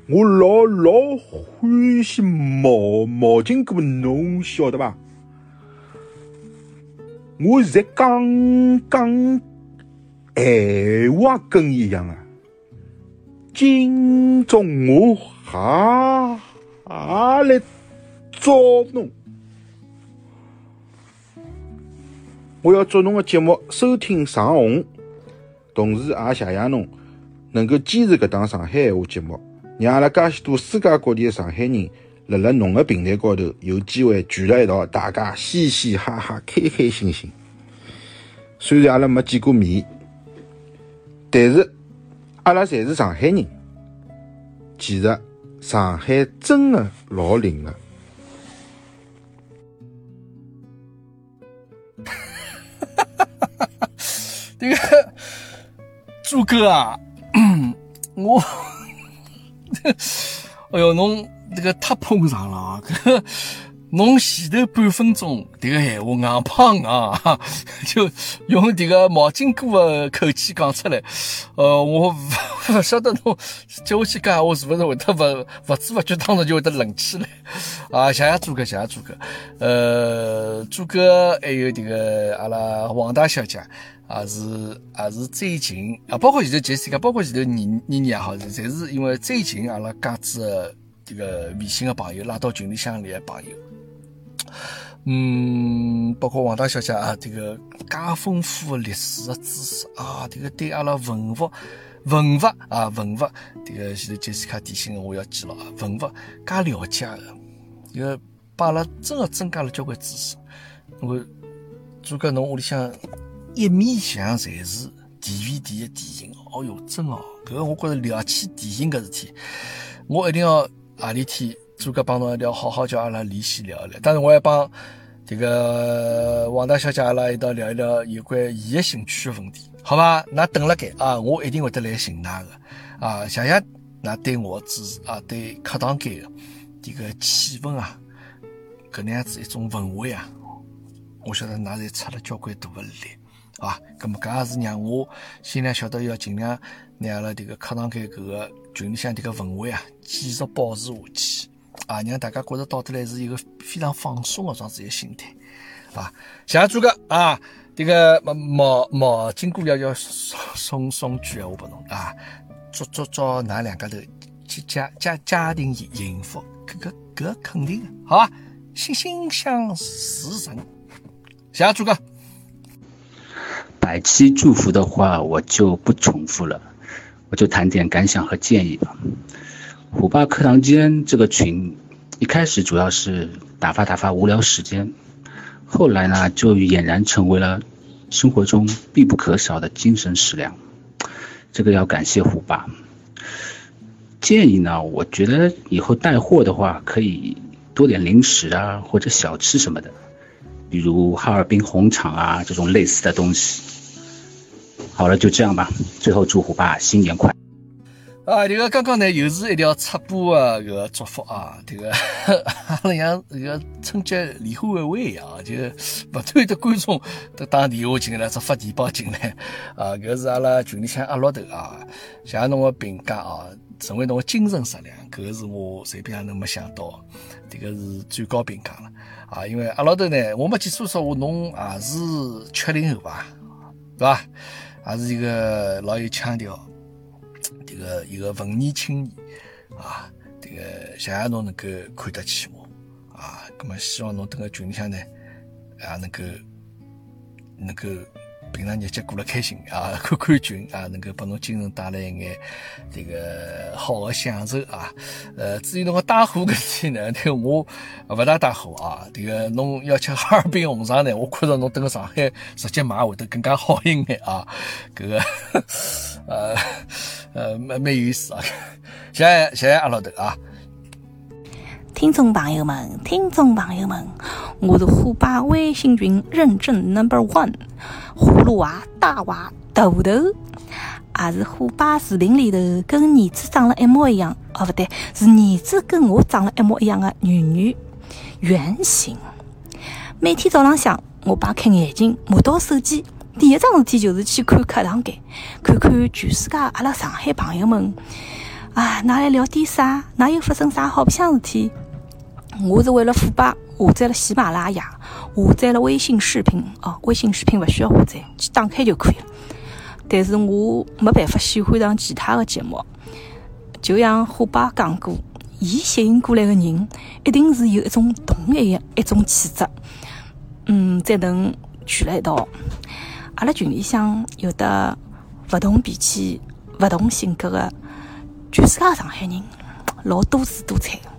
我老老欢喜毛毛巾哥，侬晓得伐？我现在刚刚闲话跟伊一样啊！今朝我还还来找侬，我要祝侬个节目收听长红，同时也谢谢侬能够坚持搿档上海闲话节目。让阿拉介许多世界各地的上海人，辣辣侬个平台高头有机会聚辣一道，大家嘻嘻哈哈、开开心心。虽然阿拉没见过面，但是阿拉侪是上海人。其实上海真的老灵 个。这个朱哥啊，我。哎哟，侬这个太捧场了啊！侬前头半分钟这个闲话硬胖啊，就用这个毛巾哥的口气讲出来，呃，我不 晓得侬接下去讲闲话是不是会得不不知不觉当中就会得冷起来啊？谢谢朱哥，谢谢朱哥，呃，朱哥还有这个阿拉王大小姐。啊是也是最近啊，包括现在杰西卡，包括前头妮妮妮也好，侪是因为最近阿拉家子这个微信的朋友拉到群里向来的朋友，嗯，包括王大小姐啊，这个介丰富的历史的知识啊，这个对阿拉文物文物啊文物，这个前头杰西卡提醒我要记牢啊，文物介了解的，这个把阿拉真的增加了交关知识。我诸葛侬屋里向。一面墙侪是 DVD 的电影，哦哟，真哦，搿个我觉着聊起电影搿事体，我一定要何里天做个帮侬一定要好好叫阿拉联系聊一聊。当然，我还帮这个王大小姐阿拉一道聊一聊有关伊的兴趣的问题，好吧？那等了该啊，我一定会得来寻㑚个啊，谢谢那对我支持啊，对课堂间的这个气氛啊，搿能样子一种氛围啊，我晓得㑚侪出了交关大的力。啊，咁么搿也是让我心里晓得要尽量拿阿拉迭个课堂间搿个群里向迭个氛围啊，继续保持下去啊，让大家觉着到头来是一个非常放松的这样子一个心态啊。谢谢朱哥啊，这个毛毛金姑要要送送送句闲话拨侬啊，祝祝祝㑚两家头家家家庭幸福，搿个搿肯定的，好吧？心心想事成，谢谢朱哥。百期祝福的话，我就不重复了，我就谈点感想和建议吧。虎爸课堂间这个群，一开始主要是打发打发无聊时间，后来呢，就俨然成为了生活中必不可少的精神食粮。这个要感谢虎爸。建议呢，我觉得以后带货的话，可以多点零食啊，或者小吃什么的，比如哈尔滨红肠啊这种类似的东西。好了，就这样吧。最后祝虎爸新年快！啊，这个刚刚呢，又是一条插播的这个祝福啊。这个 阿拉像这个春节联欢晚会一样，就不断的观众都打电话进来，只发电报进来啊。搿是阿拉群里向阿老头啊，谢谢侬个评价啊，成为侬个精神食粮，搿个是我随便也能没想到，这个是最高评价了啊。因为阿老头呢，我没记错说话，侬也是七零后吧，对吧？还是一个老有腔调，一个一个文艺青年啊，这个谢谢侬能够看得起我啊，那么希望侬等个群里向呢，啊能够能够平常日节过了开心啊，看看群啊，能够拨侬精神带来一眼这个好的享受啊。呃，至于侬个带货搿事体呢，这个我勿大带货啊。这个侬要吃哈尔滨红肠呢，我看着侬等个上海直接买会得更加好一眼啊。搿个 呃呃蛮蛮有意思啊。谢谢谢谢阿老头啊。听众朋友们，听众朋友们，我是虎爸微信群认证 Number One，葫芦娃、大娃、大头，也是虎爸视频里头跟儿子长了一模一样，哦不对，是儿子跟我长了一模一样的女女原型。每天早浪向，我爸开眼睛，摸到手机，第一桩事体就是去看课堂间，看看全世界阿拉上海朋友们啊，哪来聊点啥？哪有发生啥好白相事体？我是为了虎爸下载了喜马拉雅，下载了微信视频哦，微信视频勿需要下载，去打开就可以了。但是我没办法喜欢上其他的节目，就像虎爸讲过，伊吸引过来的人一定是有一种同一样一种气质，嗯，才能聚辣一道。阿拉群里向有的勿同脾气、勿同性格的全世界上海人，老多姿多彩的。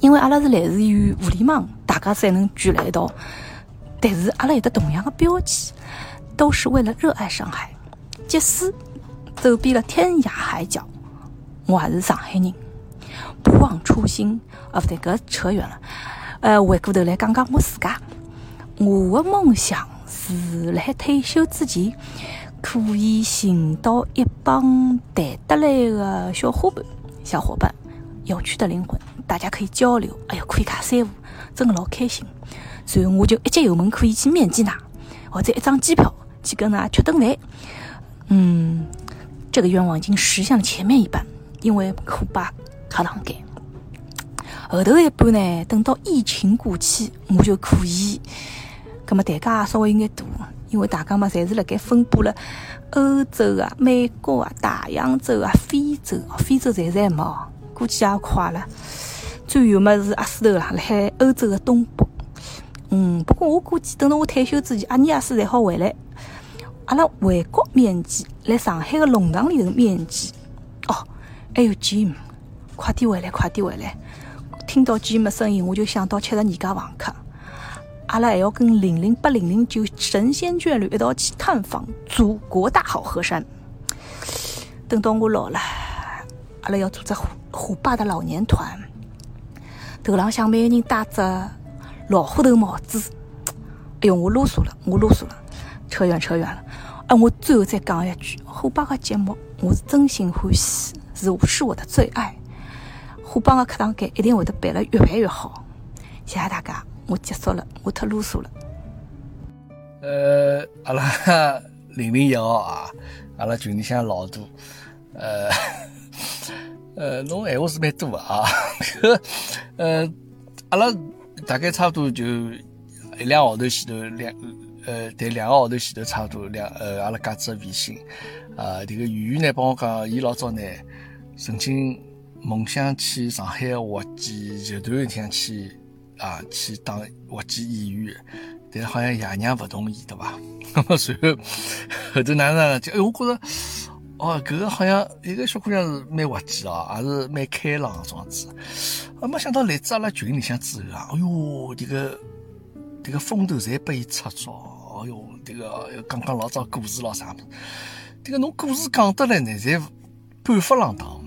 因为阿拉是来自于互联网，大家才能聚在一道。但是阿拉有的同样的标记，都是为了热爱上海。即使走遍了天涯海角，我还是上海人，不忘初心。啊，不对，搿扯远了。呃，回过头来讲讲我自家，我的梦想是辣退休之前，可以寻到一帮谈得来的小伙伴，小伙伴，有趣的灵魂。大家可以交流，哎呀，可以卡三胡，真的老开心。所以我就一脚油门可以去面基㑚，或者一张机票去跟㑚吃顿饭。嗯，这个愿望已经实现了前面一半，因为虎爸卡堂间。后头一半呢，等到疫情过去，我就可以。葛么代价稍微有眼大，因为大家嘛，侪是辣盖分布了欧洲啊、美国啊、大洋洲啊、非洲，非洲暂时还没，估计也快了。最远么是阿斯头啦，辣海欧洲的东部。嗯，不过我估计等到我退休之前，阿尼亚斯才好回来。阿拉回国面基，来上海的弄堂里头面基。哦，还有 Jim，快点回来，快点回来！听到 Jim 声音，我就想到七十二家房客。阿拉还要跟零零八零零九神仙眷侣一道去探访祖国大好河山。等到我老了，阿拉要组织虎虎爸的老年团。头浪向每个人戴着老虎头帽子。哎呦，我啰嗦了，我啰嗦了，扯远扯远了。哎，我最后再讲一句，虎爸的节目我是真心欢喜，是是我的最爱。虎爸的课堂间一定会得办了越办越好。谢谢大家，我结束了，我太啰嗦了。呃，阿拉零零一号啊，阿拉群里向老多，呃。呃，侬闲话是蛮多啊，呃，阿拉大概差不多就一两个号头前头两，呃，对，两个号头前头差不多两，呃，阿拉家子的微信，啊，这个圆圆呢帮我讲，伊老早呢曾经梦想去上海话剧集团里向去啊，去当话剧演员，但是好像爷娘不同意，对吧？那么随后后头哪能就，哎，我觉着。哦，搿个好像一个小姑娘是蛮滑稽哦，也是蛮开朗的样子。啊，没想到来至阿拉群里向之后啊，哎哟，这个这个风头侪被伊插着。哎哟，这个刚刚老早故事咾啥物事，这个侬故事讲得来呢，侪半发浪荡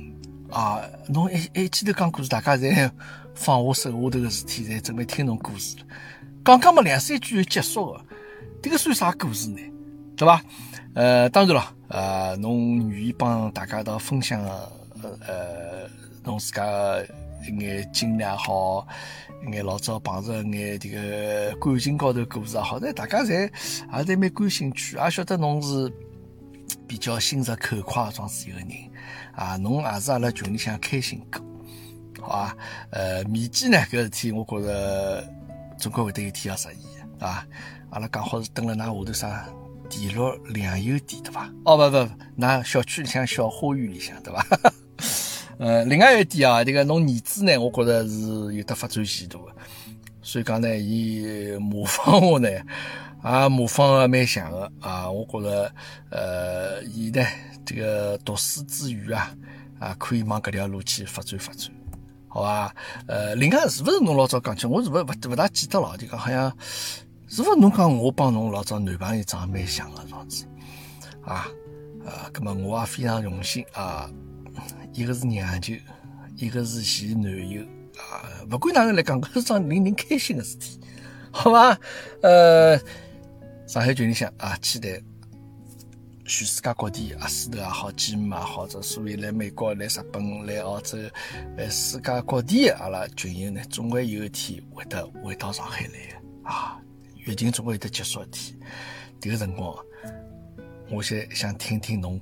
啊。侬一一记头讲故事，大家侪放下手下头个事体，侪准备听侬故事了。刚刚嘛两三句就结束了，这个算啥故事呢？对吧？呃，当然了，呃，侬愿意帮大家一道分享，呃，侬自家一眼经历也好，一眼老早碰着一眼这个感情高头故事也好，那大家侪也侪蛮感兴趣，也晓得侬是比较心直口快这样子一个人啊，侬也是阿拉群里向开心果，好吧？呃，面基呢，搿事体我觉着总归会得有天要实现的，啊，阿拉刚好是蹲了㑚下头啥？地落粮油店对伐？哦不不，那小区里向小花园里向对伐？呃，另外一点啊，这个侬儿子呢，我觉着是有得发展前途的。所以讲呢，伊模仿我呢，也模仿的蛮像的啊。我觉着，呃，伊呢，这个读书之余啊，啊，可以往搿条路去发展发展，好伐？呃，另外是勿是侬老早讲起，我是勿勿勿大记得了，就讲好像是勿是侬讲我帮侬老早男朋友长得蛮像个样子啊？啊，葛末我也非常荣幸啊，一个是娘舅，一个是前男友。啊，不管哪能来讲，搿是桩令人开心的事体，好伐？呃，上海群里向啊，期待全世界各地啊，石头也好，姐妹也好，者所以来美国、来日本、来澳洲、来世界各地阿拉群友呢，总归有一天会得回到上海来个啊，疫情总归会得结束一天。迭个辰光，我先想听听侬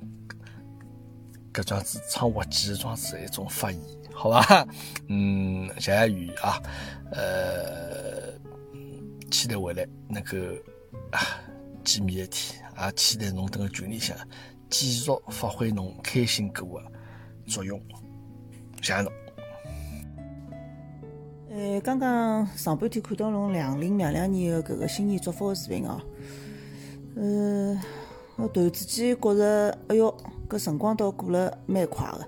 搿桩子唱滑稽的桩子一种发言。好吧，嗯，谢谢雨啊，呃，期待回来能够啊见面一天，也期待侬等个群里向继续发挥侬开心果个作用，谢谢侬。呃，刚刚上半天看到侬两零两两年的搿个新年祝福个视频哦，呃，我突然之间觉着，哎哟，搿辰光倒过了蛮快个。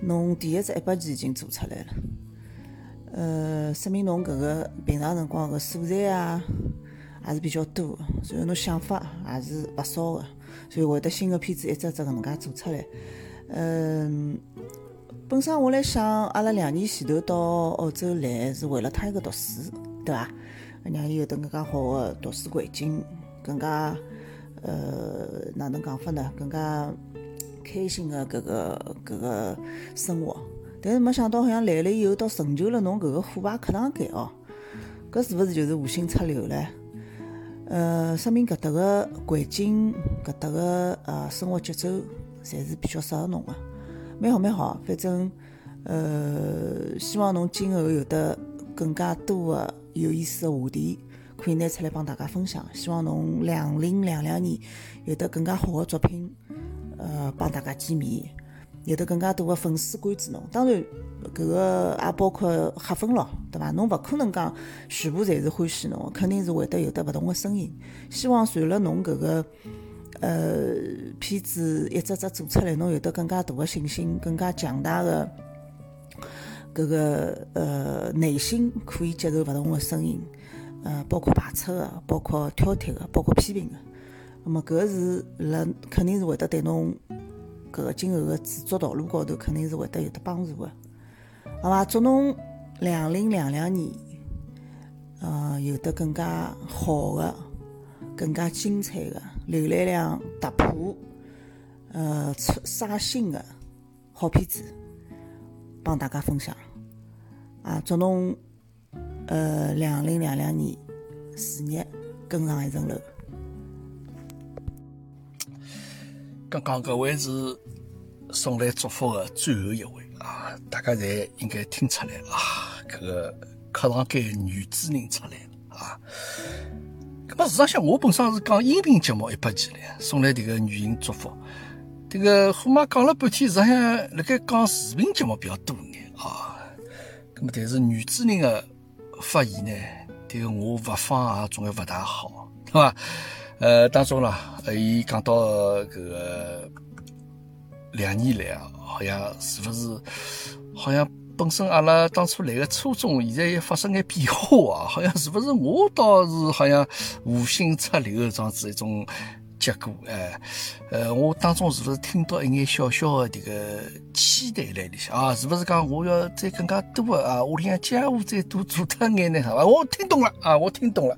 侬第一只一百期已经做出来了，呃，说明侬搿个平常辰光个素材啊，还是比较多，所以侬想法也是勿少个，所以会得新个片子一只只搿能介做出来。嗯，本身我来想，阿拉两年前头到澳洲来是为了他一个读书，对伐？让伊有得更加好个读书环境，更加呃哪能讲法呢？更加。开心的搿个搿个生活，但是没想到好像来了以后，倒成就了侬搿个虎爸课堂间哦，搿是勿是就是无心插柳唻？呃，说明搿搭个环境、搿搭个呃生活节奏，侪是比较适合侬个，蛮好蛮好。反正呃，希望侬今后有得更加多的有意思的话题，可以拿出来帮大家分享。希望侬两零两两年有得更加好的作品。呃，帮大家见面，有得更加多的粉丝关注侬。当然，搿个也包括黑粉咯，对伐？侬勿可能讲全部侪是欢喜侬，肯定是会得有得勿同的声音。希望随了侬搿个呃片子一只只做出来，侬有得更加大的信心，更加强大的搿个呃内心可以接受勿同的声音，呃，包括排斥的，包括挑剔的，包括批评的。那么，搿是辣肯定是会得对侬搿个今后个制作道路高头肯定是会得有得帮助个，好伐？祝侬两零两两年，呃，有得更加好的、更加精彩的、浏览量突破、呃，出刷新的好片子，帮大家分享。啊，祝侬呃两零两两年事业更上一层楼。刚刚搿位是送来祝福的最后一位啊！大家侪应该听出来啊，搿个客堂间女主人出来了啊！搿么事实上，我本身是讲音频节目一百集嘞，送来迭个语音祝福。迭个虎妈讲了半天，实际上辣盖讲视频节目比较多眼啊。搿么但是女主人的发言呢，迭个我勿放也总归勿大好，对伐？呃，当中啦，呃，伊讲到搿个两年来啊，好像是勿是？好像本身阿拉当初来个初衷，现在也发生眼变化啊，好像是勿是？我倒是好像无心插柳这样子一种结果，哎，呃，我当中是勿是听到一眼小小的迭个期待来里向啊？是勿是讲我要再更加多的啊？屋里向家务再多做脱眼呢？好吧，我听懂了啊，我听懂了。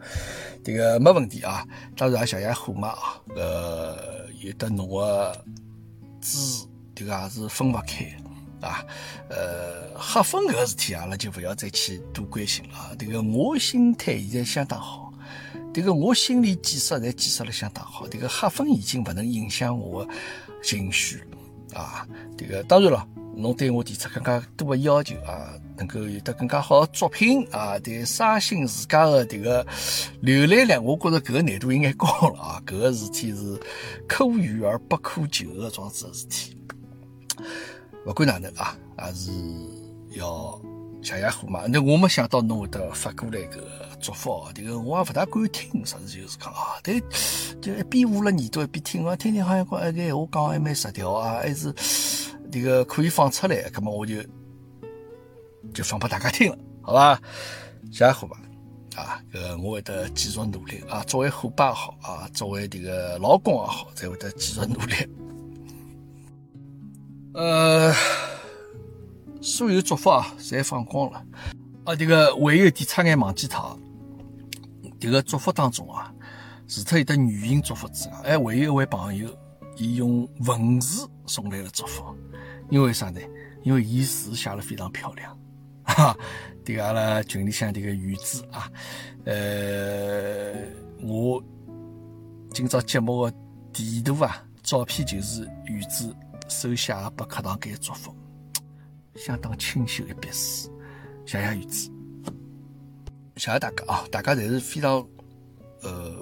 这个没问题啊，当然也谢谢虎妈啊，呃，有的侬个支持，这个也是分勿开啊，呃，黑粉搿个事体阿拉就勿要再去多关心了。这个我心态现在相当好，这个我心理建设侪建设了相当好，这个黑粉已经勿能影响我的情绪啊。这个当然了，侬对我提出更加多的要求啊。能够有得更加好的作品啊，对刷新自家的这个浏览量，我觉着搿个难度应该高了啊，搿个事体是可遇而不可求的桩子事体。不管哪能啊，还是要谢谢虎妈，那我没想到侬会得发过来个祝福。这个我也勿大敢听，实事求是讲啊，但就一边捂了耳朵一边听，我听听好像讲，哎个闲话讲还蛮实调啊，还是这个可以放出来。那么我就就放拨大家听了，好吧？谢谢虎妈啊，搿我会得继续努力啊。作为虎爸也好啊，作为这个老公也好，才会得继续努力。呃。所有祝福啊，侪放光了。啊，这个还有一点差眼忘记脱。这个祝福当中啊，除脱有的语音祝福之外，还还有一位朋友，伊用文字送来了祝福。因为啥呢？因为伊字写了非常漂亮。哈，这个阿拉群里向这个鱼子啊，呃，我今朝节目的地图啊，照片就是鱼子手写拨课堂间祝福。相当清秀一笔诗，谢谢玉子，谢谢大家啊！大家侪是非常，呃，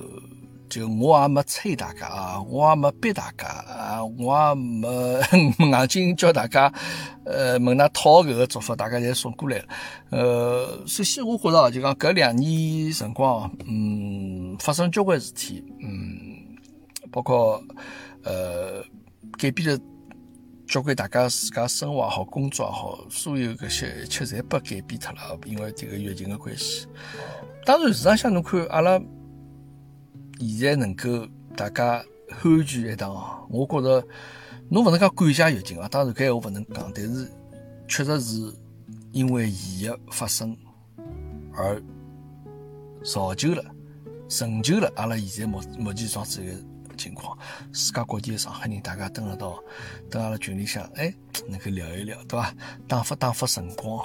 就我也没催大家啊，我也没逼大家啊，我也没 硬劲叫大家，呃，问㑚讨搿个祝福，大家侪送过来了。呃，首先我觉着就讲搿两年辰光，嗯，发生交关事体，嗯，包括呃，改变了。交关大家自家生活也好，工作也好，所有搿些一切侪被改变脱了，因为这个疫情的关系。当然，市场上侬看，阿拉现在能够大家欢聚一堂，我觉着侬勿能讲感谢疫情啊，当然搿闲话勿能讲，但是确实是因为伊的发生而造就了、成就了阿拉现在目目前状态个。情况，世界各地的上海人，大家等得到，等阿拉群里向，哎，能够聊一聊，对伐？打发打发辰光，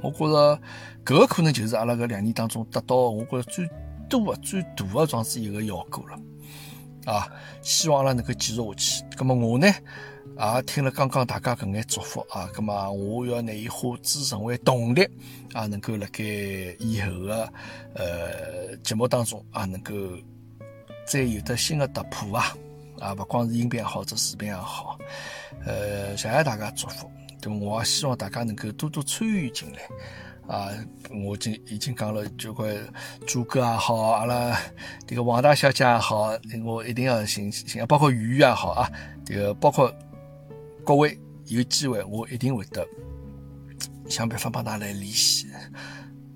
我觉着搿个可能就是阿拉搿两年当中得到，我觉着最多的、最大的状子一个效果了。啊，希望阿拉能够继续下去。葛么我呢，也听了刚刚大家搿眼祝福啊，葛么我要拿伊化之成为动力，啊，能够辣盖以后的呃节目当中啊，能够。再有的新的突破啊，啊，不光是音频也好，这视频也好，呃，谢谢大家祝福，对我也希望大家能够多多参与进来，啊，我经已经讲了，就关朱哥也好，阿拉这个王大小姐也好，我一定要信信，包括鱼鱼也好啊，这个包括各位有机会，我一定会得想办法帮大家来联系。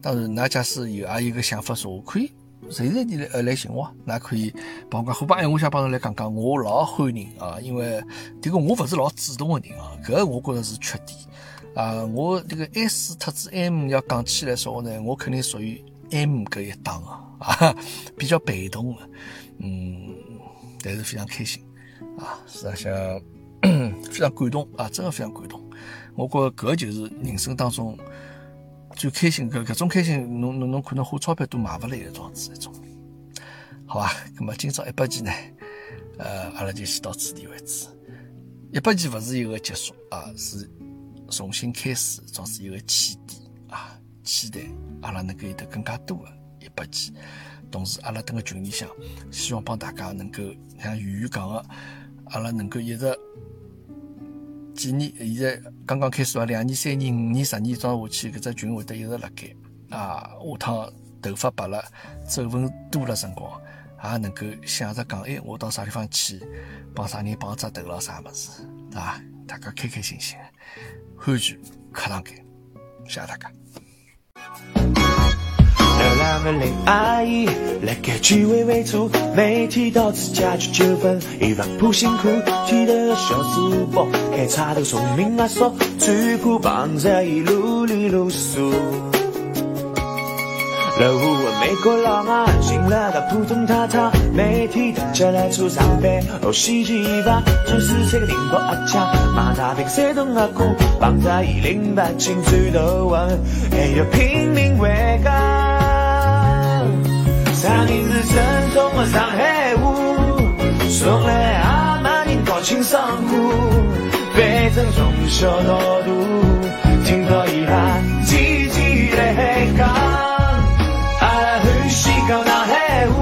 当然，那假使有也有个想法说，我可以。随时你来呃来寻我，那可以帮我讲。虎爸，哎，我想帮侬来讲讲，我老欢迎啊，因为这个我勿是老主动的人啊，搿我觉着是缺点啊。我这个 S 特子 M 要讲起来说话呢，我肯定属于 M 搿一档啊，啊，比较被动的，嗯，但是非常开心啊，实际上非常感动啊，真的非常感动。我觉着搿就是人生当中。最开心，搿搿种开心，侬侬侬可能花钞票都买勿来的状子一种，好吧？那么今朝一百集呢，呃，阿拉就先到此地为止。一百集勿是一个结束啊，是重新开始，总是一个起点啊。期待阿拉能够有得更加多的一百集，同时阿拉等个群里向，希望帮大家能够像鱼鱼讲的，阿拉能够一直。几年，现在刚刚开始啊，两年、三年、五年、十年装下去，搿只群会得一直辣盖啊。下趟头发白了，皱纹多了，辰光也能够想着讲，哎，我到啥地方去帮啥人帮只头了啥物事，啊？大家开开心心，欢聚课堂间，谢谢大家。两个恋爱，来个聚会为主，没提到自家去纠纷，一万步辛苦，提着小书包，开茶都聪明阿叔，最苦帮着一路里露宿。老五问美国老妈，进了个普通太太，没提到家来出上班，哦洗衣房，就是这个邻国阿强，马大兵山东阿姑，帮着一零八清最多问，还要拼命为干。上年是正宗的上海话，从来阿妈人搞清桑苦，反正从小到大听到伊拉叽叽来讲，阿拉欢喜讲上海话，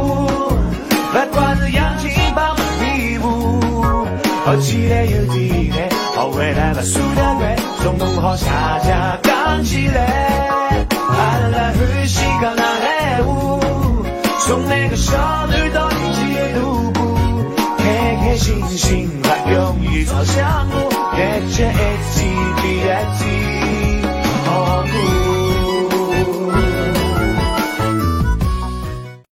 不管是洋气帮礼物，学起来有体面，学回来不输得快，总统好下家。唱起来。阿拉来欢喜讲南海话，从每个小女到你几个独步，开开心心把荣誉朝向我，带着 STB 的 T。